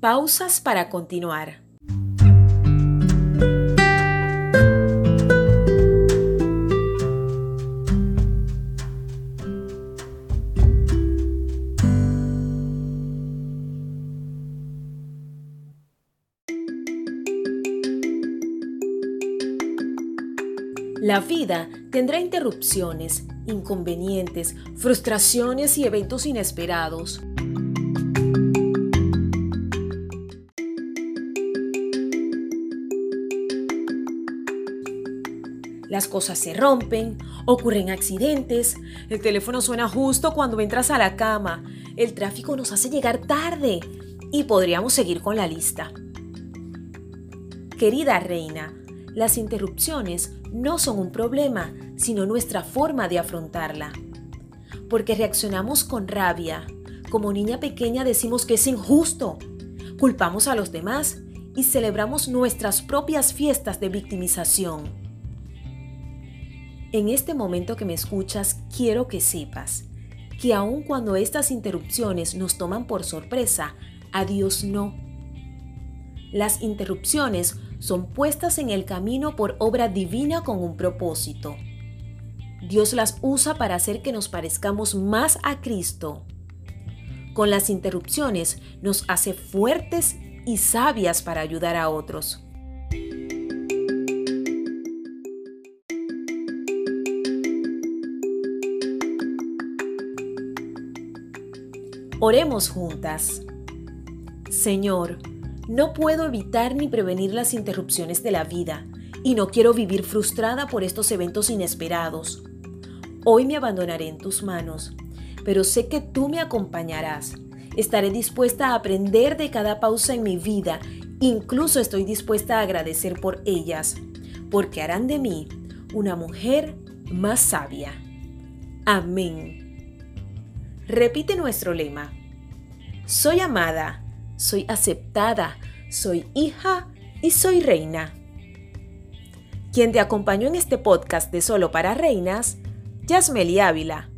Pausas para continuar. La vida tendrá interrupciones, inconvenientes, frustraciones y eventos inesperados. Las cosas se rompen, ocurren accidentes, el teléfono suena justo cuando entras a la cama, el tráfico nos hace llegar tarde y podríamos seguir con la lista. Querida reina, las interrupciones no son un problema, sino nuestra forma de afrontarla. Porque reaccionamos con rabia. Como niña pequeña decimos que es injusto. Culpamos a los demás y celebramos nuestras propias fiestas de victimización. En este momento que me escuchas, quiero que sepas que aun cuando estas interrupciones nos toman por sorpresa, a Dios no. Las interrupciones son puestas en el camino por obra divina con un propósito. Dios las usa para hacer que nos parezcamos más a Cristo. Con las interrupciones nos hace fuertes y sabias para ayudar a otros. Oremos juntas. Señor, no puedo evitar ni prevenir las interrupciones de la vida y no quiero vivir frustrada por estos eventos inesperados. Hoy me abandonaré en tus manos, pero sé que tú me acompañarás. Estaré dispuesta a aprender de cada pausa en mi vida, incluso estoy dispuesta a agradecer por ellas, porque harán de mí una mujer más sabia. Amén. Repite nuestro lema. Soy amada soy aceptada, soy hija y soy reina. Quien te acompañó en este podcast de Solo para Reinas, Yasmeli Ávila.